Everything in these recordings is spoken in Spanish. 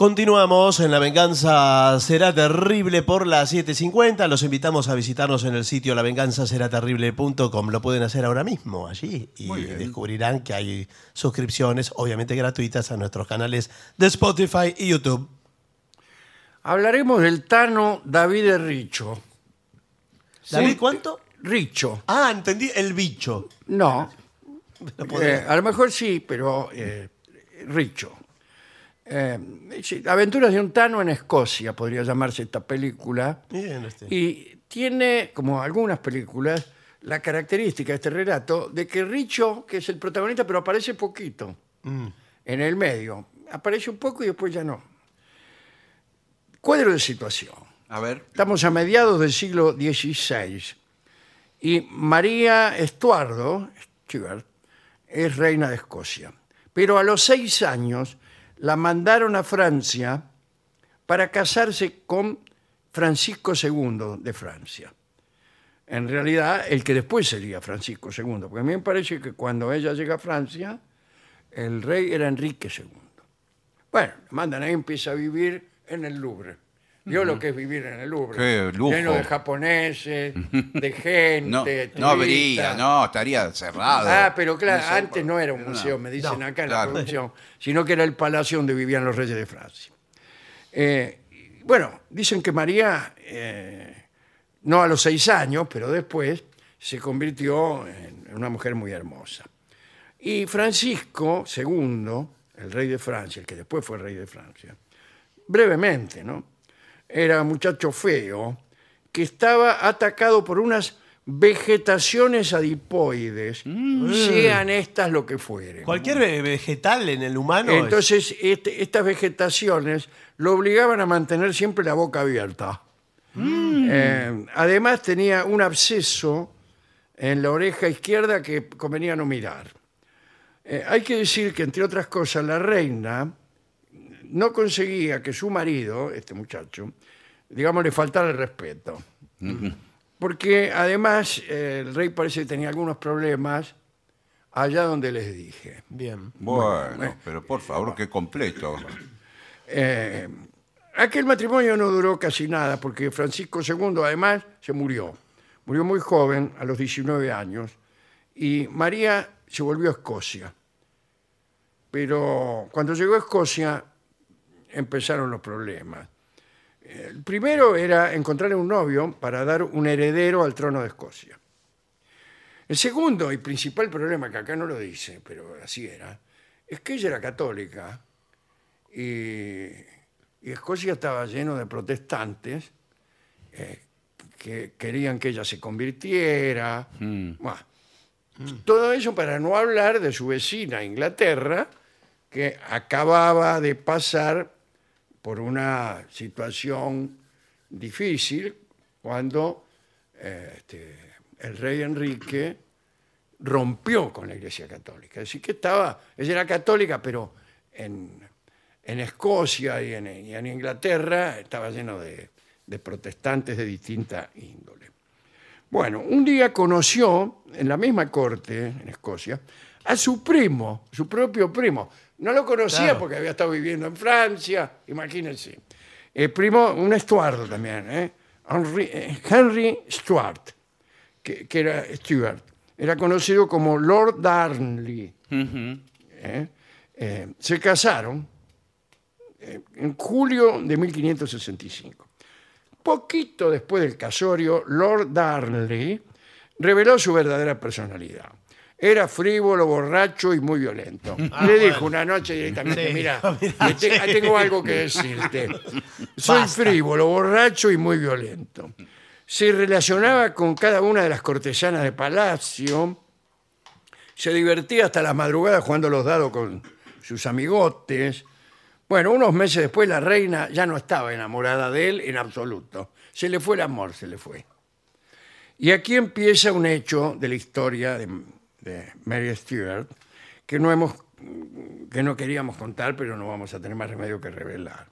Continuamos en La Venganza Será Terrible por las 7.50. Los invitamos a visitarnos en el sitio lavenganzaseraterrible.com. Lo pueden hacer ahora mismo allí y descubrirán que hay suscripciones, obviamente gratuitas, a nuestros canales de Spotify y YouTube. Hablaremos del Tano David Richo. ¿David cuánto? Richo. Ah, entendí, el bicho. No. Eh, a lo mejor sí, pero eh, Richo. Eh, sí, Aventuras de un Tano en Escocia, podría llamarse esta película. Bien, este. Y tiene, como algunas películas, la característica de este relato de que Richo, que es el protagonista, pero aparece poquito Mm. en el medio. Aparece un poco y después ya no. Cuadro de situación. A ver. Estamos a mediados del siglo XVI y María Estuardo Stuart, es reina de Escocia. Pero a los seis años la mandaron a Francia para casarse con Francisco II de Francia. En realidad, el que después sería Francisco II, porque a mí me parece que cuando ella llega a Francia, el rey era Enrique II. Bueno, mandan ahí, empieza a vivir en el Louvre. Vio lo que es vivir en el Louvre. Qué lujo. Lleno de japoneses, de gente. No, no habría, no, estaría cerrado. Ah, pero claro, No sé, antes no era un museo, me dicen no, acá en claro. la producción, sino que era el palacio donde vivían los reyes de Francia. Eh, bueno, dicen que María, eh, no a los seis años, pero después, se convirtió en una mujer muy hermosa. Y Francisco II, el rey de Francia, el que después fue rey de Francia, brevemente, ¿no? Era un muchacho feo que estaba atacado por unas vegetaciones adipoides, sean estas lo que fueren. Cualquier ve- vegetal en el humano. es- Entonces, este- estas vegetaciones lo obligaban a mantener siempre la boca abierta. Eh, además, tenía un absceso en la oreja izquierda que convenía no mirar. Eh, hay que decir que, entre otras cosas, la reina no conseguía que su marido, este muchacho, digamos, le faltara el respeto. Porque además eh, el rey parece que tenía algunos problemas allá donde les dije. Bien. Bueno, pero por favor, qué completo. Eh, aquel matrimonio no duró casi nada porque Francisco II además se murió. Murió muy joven, a los 19 años, y María se volvió a Escocia. Pero cuando llegó a Escocia empezaron los problemas. El primero era encontrar un novio para dar un heredero al trono de Escocia. El segundo y principal problema, que acá no lo dice, pero así era, es que ella era católica y, y Escocia estaba lleno de protestantes eh, que querían que ella se convirtiera. Bueno, Todo eso para no hablar de su vecina Inglaterra, que acababa de pasar por una situación difícil cuando eh, este, el rey Enrique rompió con la Iglesia Católica. Decir, que estaba, ella era católica, pero en, Escocia y en, Inglaterra estaba lleno de protestantes de distinta índole. Bueno, un día conoció en la misma corte, en Escocia, a su primo, su propio primo. No lo conocía Claro. porque había estado viviendo en Francia, imagínense. El primo, un Estuardo también, ¿eh? Henry, eh, Henry Stuart, que, que era Stuart. Era conocido como Lord Darnley. ¿eh? Eh, se casaron eh, en julio de 1565. Poquito después del casorio, Lord Darnley reveló su verdadera personalidad. Era frívolo, borracho y muy violento. Le dijo una noche directamente, Sí, mira, mira, te- sí. tengo algo que decirte. Soy Basta. frívolo, borracho y muy violento. Se relacionaba con cada una de las cortesanas de palacio, se divertía hasta las madrugadas jugando los dados con sus amigotes. Bueno, unos meses después la reina ya no estaba enamorada de él en absoluto. Se le fue el amor, se le fue. Y aquí empieza un hecho de la historia de, de Mary Stuart que no, hemos, que no queríamos contar, pero no vamos a tener más remedio que revelar.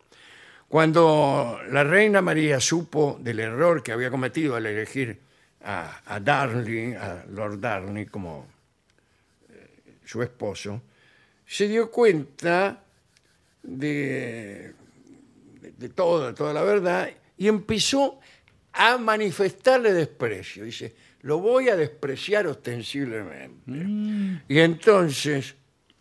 Cuando la reina María supo del error que había cometido al elegir a, a a Lord Darnley como eh, su esposo, se dio cuenta de, de de toda la verdad, y empezó a manifestarle desprecio. Dice, lo voy a despreciar ostensiblemente. Y entonces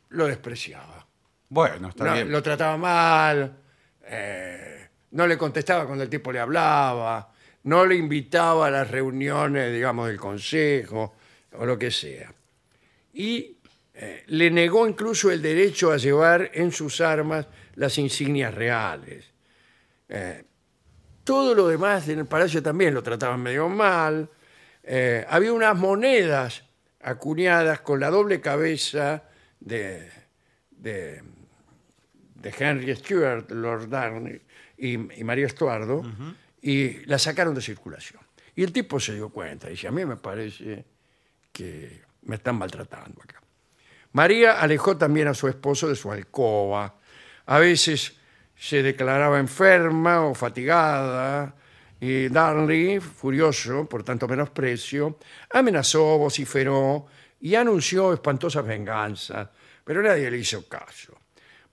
lo despreciaba. Bueno, está No, bien. lo trataba mal, eh, no le contestaba cuando el tipo le hablaba, no le invitaba a las reuniones, digamos, del consejo o lo que sea. Y eh, le negó incluso el derecho a llevar en sus armas las insignias reales. Eh, todo lo demás en el palacio también lo trataban medio mal. Eh, había unas monedas acuñadas con la doble cabeza de, de, de Henry Stuart, Lord Darnley y, y María Estuardo, y la sacaron de circulación. Y el tipo se dio cuenta, dice, a mí me parece que me están maltratando acá. María alejó también a su esposo de su alcoba. A veces se declaraba enferma o fatigada y Darnley, furioso por tanto menosprecio, amenazó, vociferó y anunció espantosas venganzas, pero nadie le hizo caso.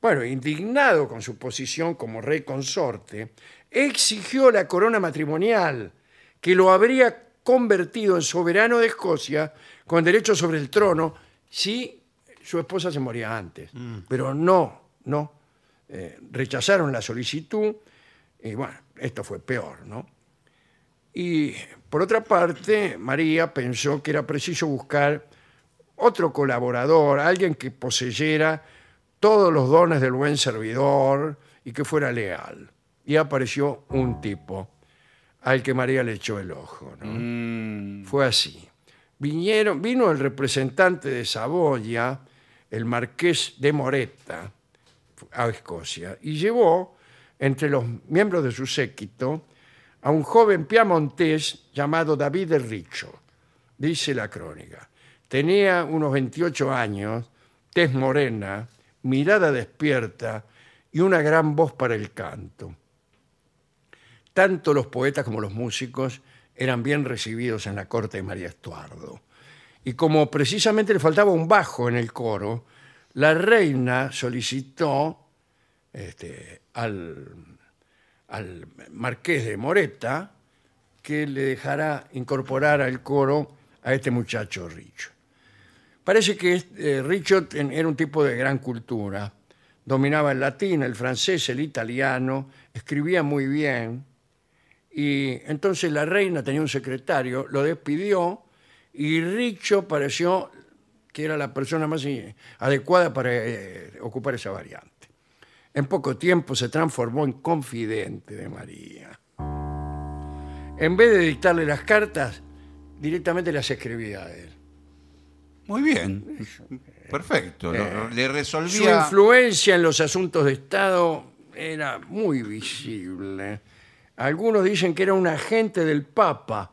Bueno, indignado con su posición como rey consorte, exigió la corona matrimonial que lo habría convertido en soberano de Escocia con derecho sobre el trono si su esposa se moría antes. Pero no, no. Eh, rechazaron la solicitud y bueno, esto fue peor, ¿no? Y por otra parte, María pensó que era preciso buscar otro colaborador, alguien que poseyera todos los dones del buen servidor y que fuera leal. Y apareció un tipo al que María le echó el ojo. ¿no? Mm, Fue así. Vinieron, vino el representante de Saboya, el marqués de Moretta, a Escocia, y llevó entre los miembros de su séquito a un joven piamontés llamado David de Richo, dice la crónica. Tenía unos 28 años, tez morena, mirada despierta y una gran voz para el canto. Tanto los poetas como los músicos eran bien recibidos en la corte de María Estuardo. Y como precisamente le faltaba un bajo en el coro, la reina solicitó este, al, al marqués de Moreta que le dejara incorporar al coro a este muchacho Richo. Parece que eh, Richo era un tipo de gran cultura. Dominaba el latín, el francés, el italiano, escribía muy bien. Y entonces la reina tenía un secretario, lo despidió y Richo pareció que era la persona más adecuada para eh, ocupar esa variante. En poco tiempo se transformó en confidente de María. En vez de dictarle las cartas, directamente las escribía a él. muy bien. Perfecto. Eh, le Su resolvía. influencia en los asuntos de Estado era muy visible. Algunos dicen que era un agente del Papa,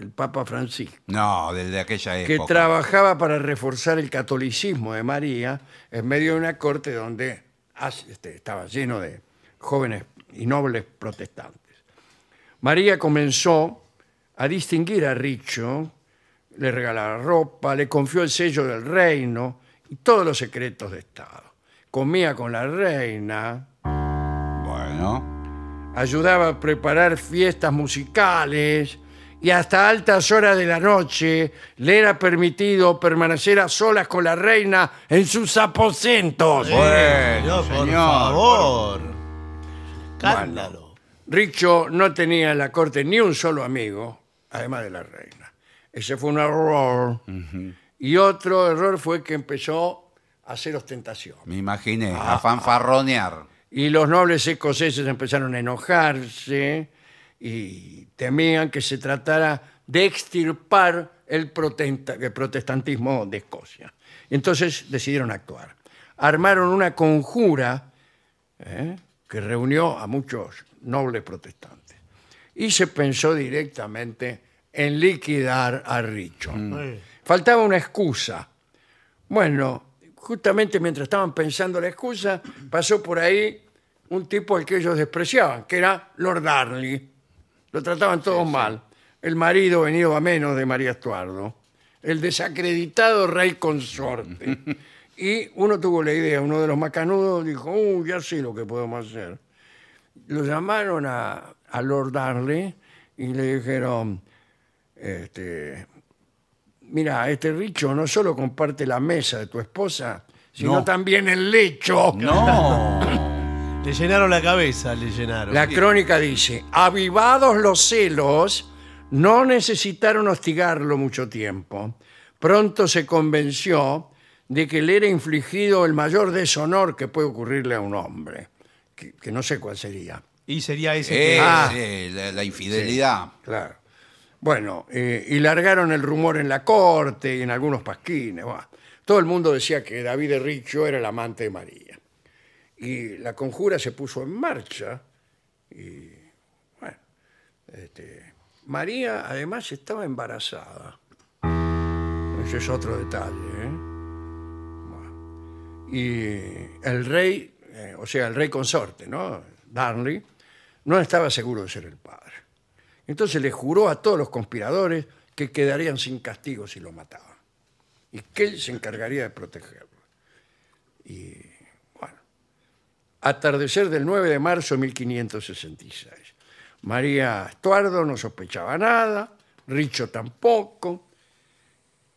el Papa Francisco, No, desde aquella que época. trabajaba para reforzar el catolicismo de María en medio de una corte donde este, estaba lleno de jóvenes y nobles protestantes. María comenzó a distinguir a Richo, le regalaba ropa, le confió el sello del reino y todos los secretos de Estado. Comía con la reina, Bueno. ayudaba a preparar fiestas musicales y hasta altas horas de la noche le era permitido permanecer a solas con la reina en sus aposentos. Bueno, por señor. favor. Escándalo. Richo no tenía en la corte ni un solo amigo, además de la reina. Ese fue un error. Y otro error fue que empezó a hacer ostentación. Me imaginé. Ah, a fanfarronear. Y los nobles escoceses empezaron a enojarse y temían que se tratara de extirpar el, protesta- el protestantismo de Escocia. Y entonces decidieron actuar. Armaron una conjura ¿eh? que reunió a muchos nobles protestantes. Y se pensó directamente en liquidar a Richo. Faltaba una excusa. Bueno, justamente mientras estaban pensando la excusa, pasó por ahí un tipo al que ellos despreciaban, que era Lord Darnley. Lo trataban todos mal. El marido venido a menos de María Estuardo. El desacreditado rey consorte. y uno tuvo la idea, uno de los macanudos dijo, uy, ya sé lo que podemos hacer. lo llamaron a, a Lord Darnley y le dijeron, este, mira, este Richo no solo comparte la mesa de tu esposa, sino No. también el lecho. No. Le llenaron la cabeza, le llenaron. La crónica dice, avivados los celos, no necesitaron hostigarlo mucho tiempo. Pronto se convenció de que le era infligido el mayor deshonor que puede ocurrirle a un hombre, que, que no sé cuál sería. Y sería ese Eh, que... Ah. sí, la, la infidelidad. Claro. Bueno, eh, y largaron el rumor en la corte y en algunos pasquines. buah. Todo el mundo decía que David de Richo era el amante de María. Y la conjura se puso en marcha. Y bueno, este, María además estaba embarazada. Ese es otro detalle. ¿eh? Y el rey, eh, o sea, el rey consorte, ¿no? Darnley, no estaba seguro de ser el padre. Entonces le juró a todos los conspiradores que quedarían sin castigo si lo mataban. Y que él se encargaría de protegerlo. Y bueno, atardecer del 9 de marzo de 1566. María Estuardo no sospechaba nada, Richo tampoco.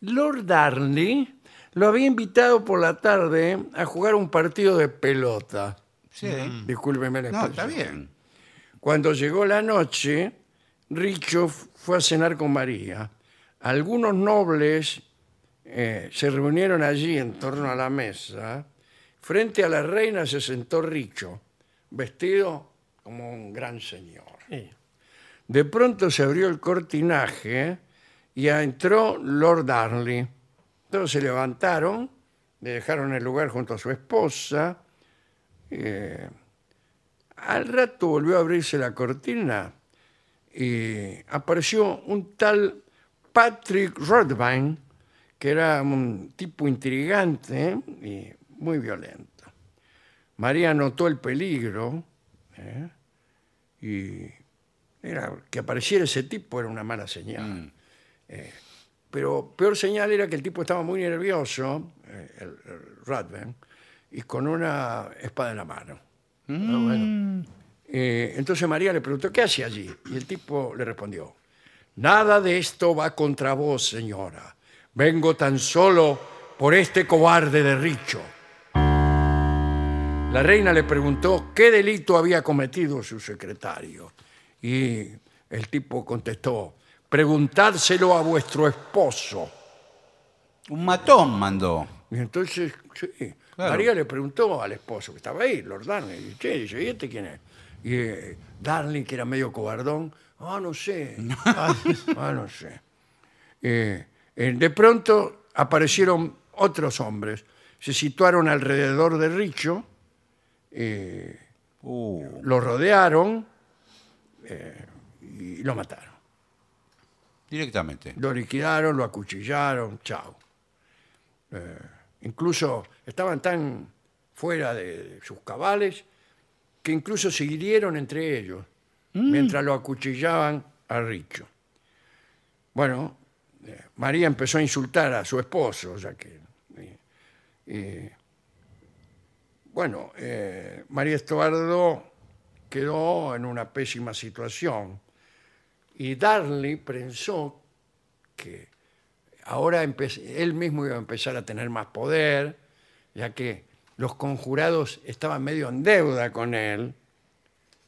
Lord Darnley lo había invitado por la tarde a jugar un partido de pelota. Sí. Discúlpeme la No, está expresión. bien. Cuando llegó la noche, Richo fue a cenar con María. Algunos nobles eh, se reunieron allí en torno a la mesa. Frente a la reina se sentó Richo, vestido como un gran señor. Sí. De pronto se abrió el cortinaje y entró Lord Darnley. Todos se levantaron, le dejaron el lugar junto a su esposa. Eh, al rato volvió a abrirse la cortina y apareció un tal Patrick Rodvine, que era un tipo intrigante y muy violento. María notó el peligro ¿eh? y era, que apareciera ese tipo era una mala señal. Eh, pero peor señal era que el tipo estaba muy nervioso, eh, el, el Radven, y con una espada en la mano. Ah, bueno. Eh, entonces María le preguntó, ¿qué hace allí? Y el tipo le respondió, nada de esto va contra vos, señora. Vengo tan solo por este cobarde de Richo. La reina le preguntó qué delito había cometido su secretario. Y el tipo contestó, preguntádselo a vuestro esposo. Un matón mandó. Y entonces, sí, Claro. María le preguntó al esposo que estaba ahí, Lord Darnley, y, che, dice, ¿y este quién es? Y eh, Darnley, que era medio cobardón, ah, no sé, ah, ah, no sé. Eh, eh, de pronto aparecieron otros hombres, se situaron alrededor de Richo, eh, Uh, lo rodearon eh, y lo mataron. directamente. Lo liquidaron, lo acuchillaron, chao. Eh, incluso estaban tan fuera de, sus cabales que incluso se hirieron entre ellos mientras lo acuchillaban a Richo. Bueno, María empezó a insultar a su esposo, ya que. eh, bueno, eh, María Estuardo quedó en una pésima situación y Darnley pensó que ahora él mismo iba a empezar a tener más poder, ya que los conjurados estaban medio en deuda con él,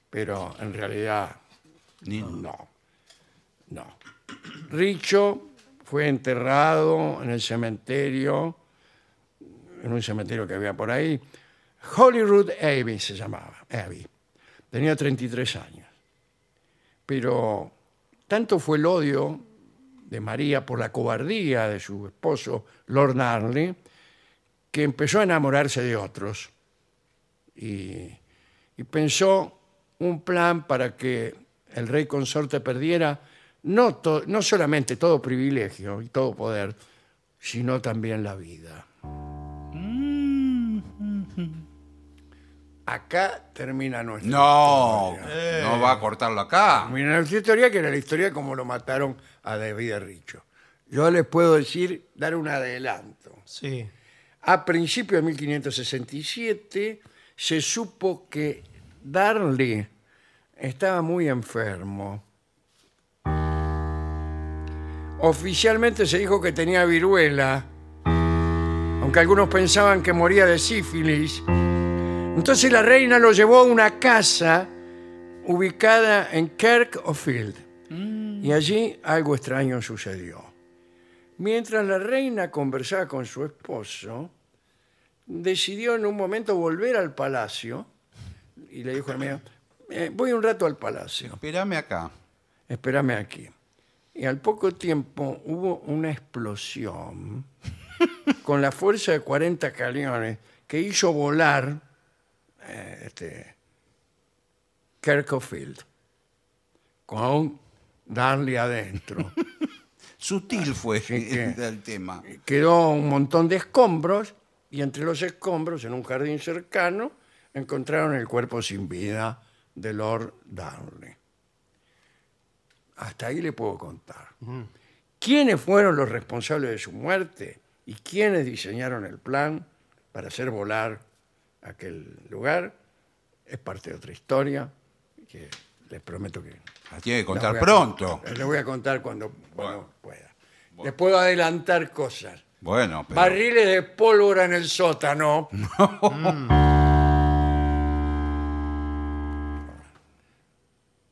pero en realidad Ni- no, no. Richo fue enterrado en el cementerio, en un cementerio que había por ahí. Holyrood Abbey se llamaba, Abbey. Tenía 33 años. Pero tanto fue el odio de María por la cobardía de su esposo, Lord Darnley, que empezó a enamorarse de otros y, y pensó un plan para que el rey consorte perdiera no, no solamente todo privilegio y todo poder, sino también la vida. Acá termina nuestra No, historia. no va a cortarlo acá. Termina nuestra historia, que era la historia de cómo lo mataron a David Richo. Yo les puedo decir, dar un adelanto. Sí. A principios de 1567 se supo que Darnley estaba muy enfermo. Oficialmente se dijo que tenía viruela, aunque algunos pensaban que moría de sífilis. Entonces la reina lo llevó a una casa ubicada en Kirk of Field. Y allí algo extraño sucedió. Mientras la reina conversaba con su esposo, decidió en un momento volver al palacio y le dijo al mío, "Eh, voy un rato al palacio, Espérame acá. espérame aquí. Y al poco tiempo hubo una explosión con la fuerza de 40 cañones que hizo volar eh, este, con Darley adentro. Sutil fue que- el tema. Quedó un montón de escombros y entre los escombros, en un jardín cercano, encontraron el cuerpo sin vida de Lord Darnley. Hasta ahí le puedo contar. ¿Quiénes fueron los responsables de su muerte y quiénes diseñaron el plan para hacer volar aquel lugar? Es parte de otra historia que les prometo que La tiene que la contar voy a- pronto. Les voy a contar cuando, cuando Bueno. pueda. Les puedo adelantar cosas. Bueno, pero. Barriles de pólvora en el sótano. Un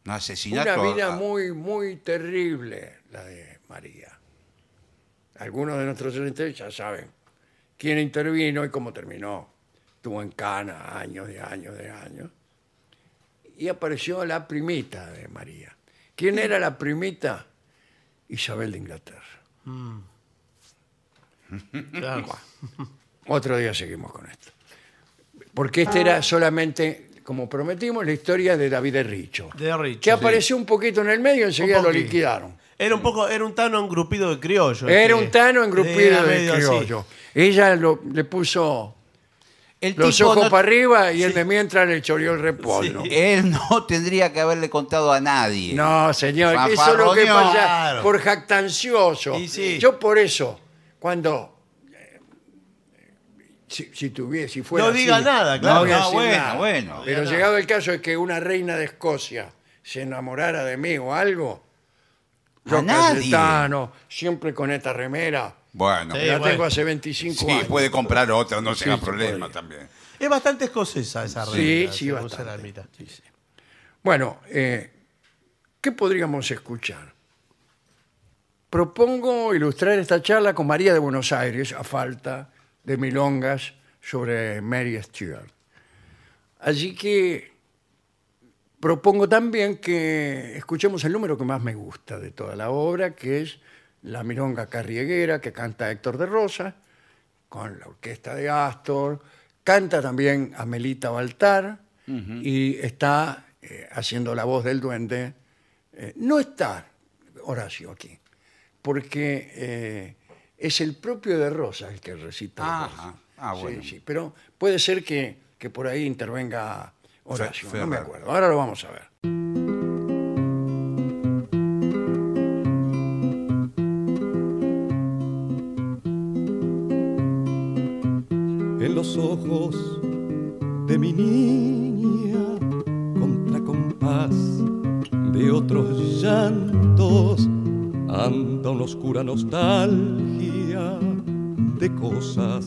Una asesinato. vida a- muy, muy terrible la de María. Algunos de nuestros oyentes ya saben quién intervino y cómo terminó. Estuvo en cana años de años de años. Y apareció la primita de María. ¿Quién era la primita? Isabel de Inglaterra. Claro. Otro día seguimos con esto. Porque este era solamente, como prometimos, la historia de David de Richo. De Richo, Que sí. apareció un poquito en el medio y enseguida lo liquidaron. Era un poco, era un tano engrupido de criollo. Era este. un tano engrupido de así. criollo. Ella lo- le puso El los tipo ojos no- para arriba y el de mientras le choreó el repollo. Él no tendría que haberle contado a nadie. No, señor, eso es lo que Fanfarroneó. pasa Claro. por jactancioso. Y sí. Yo por eso, cuando... eh, Si, si tuviese, si fuera No diga así, nada, claro. voy a No, decir bueno, nada. bueno. Pero Diga llegado el caso de que una reina de Escocia se enamorara de mí o algo, yo A nadie. Cayetano, siempre con esta remera, Bueno, Sí, la bueno. tengo hace 25 sí, años. puede comprar otra, no Sí, tenga sí, problema podría. también. Es bastante escocesa esa Sí, sí, bastante. la sí. Bueno, eh, ¿qué podríamos escuchar? Propongo ilustrar esta charla con María de Buenos Aires, a falta de milongas sobre Mary Stuart. Así que propongo también que escuchemos el número que más me gusta de toda la obra, que es la milonga carrieguera que canta Héctor de Rosa, con la orquesta de Astor, canta también Amelita Baltar y está eh, haciendo la voz del duende. Eh, no está Horacio aquí, porque eh, es el propio de Rosa el que recita. Ah, Sí, bueno. sí, pero puede ser que, que por ahí intervenga Horacio, no me acuerdo. Ahora lo vamos a ver. En los ojos de mi niña contra compás de otros llantos anda una oscura nostalgia de cosas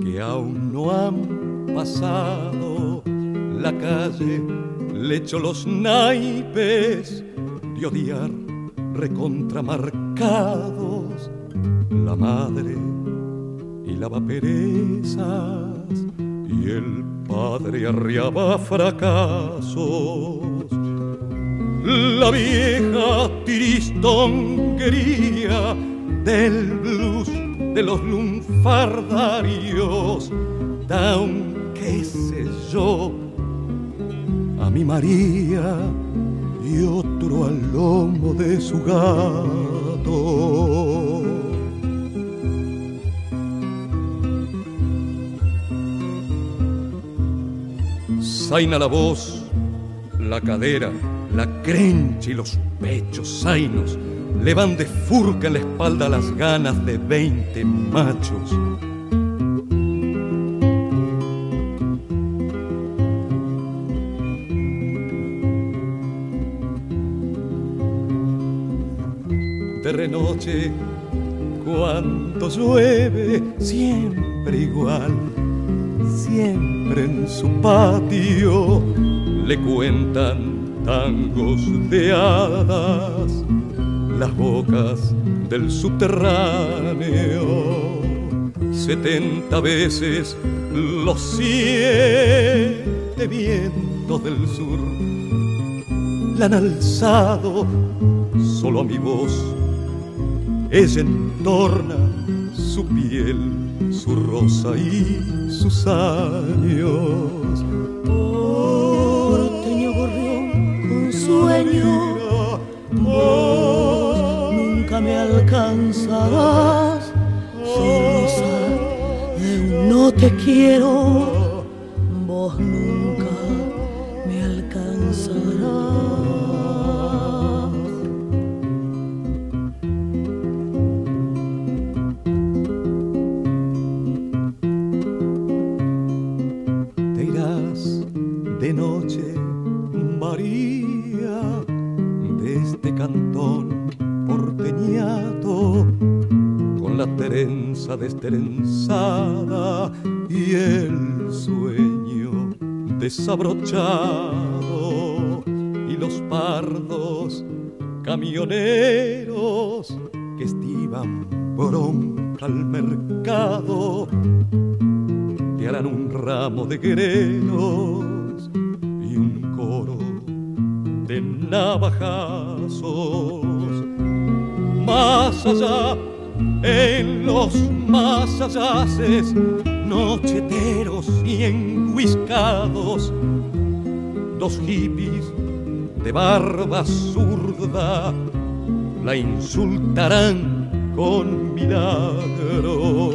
que aún no han pasado. La calle le echó los naipes de odiar recontramarcados. La madre hilaba perezas y el padre arriaba fracasos. La vieja tiristonguería del blues de los lunfardarios da qué sé yo a mi María y otro al lomo de su gato. zaina la voz, la cadera, la crencha y los pechos zainos. Le van de furca en la espalda las ganas de veinte machos. De renoche, cuando llueve, siempre igual siempre en su patio le cuentan tangos de hadas, las bocas del subterráneo. Setenta veces los siete vientos del sur la han alzado solo a mi voz. Ella entorna su piel, su rosa y sus años. Porteño gorrión con sueño, vos nunca me alcanzarás. Un no te quiero, desterenzada y el sueño desabrochado, y los pardos camioneros que estiban bronca al mercado te harán un ramo de guerreros y un coro de navajazos. Más allá, en los más allaces, nocheteros y enguiscados, dos hippies de barba zurda la insultarán con milagros.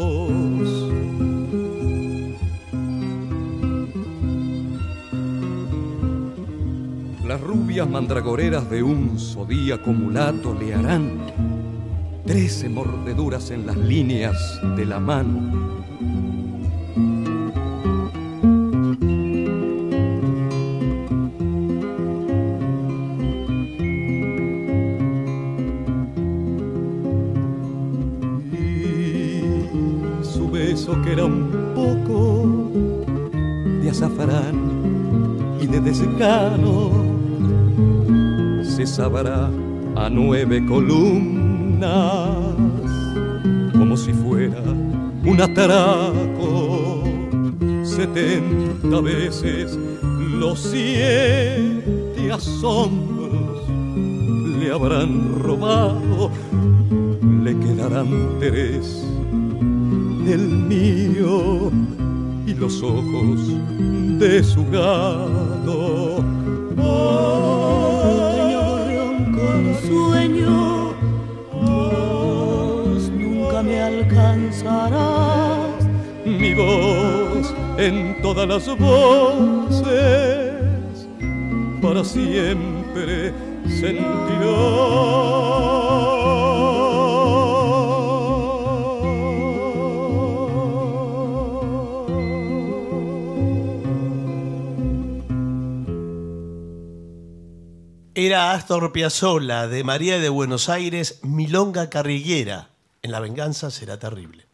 Las rubias mandragoreras de un zodíaco mulato le harán trece mordeduras en las líneas de la mano. Y su beso que era un poco de azafrán y de desgano se sabrá a nueve columnas como si fuera un ataraco setenta veces los siete asombros le habrán robado le quedarán tres del mío y los ojos de su gato mi voz en todas las voces para siempre sentirá. Era Astor Piazzolla de María de Buenos Aires, Milonga Carriguera. En la venganza será terrible.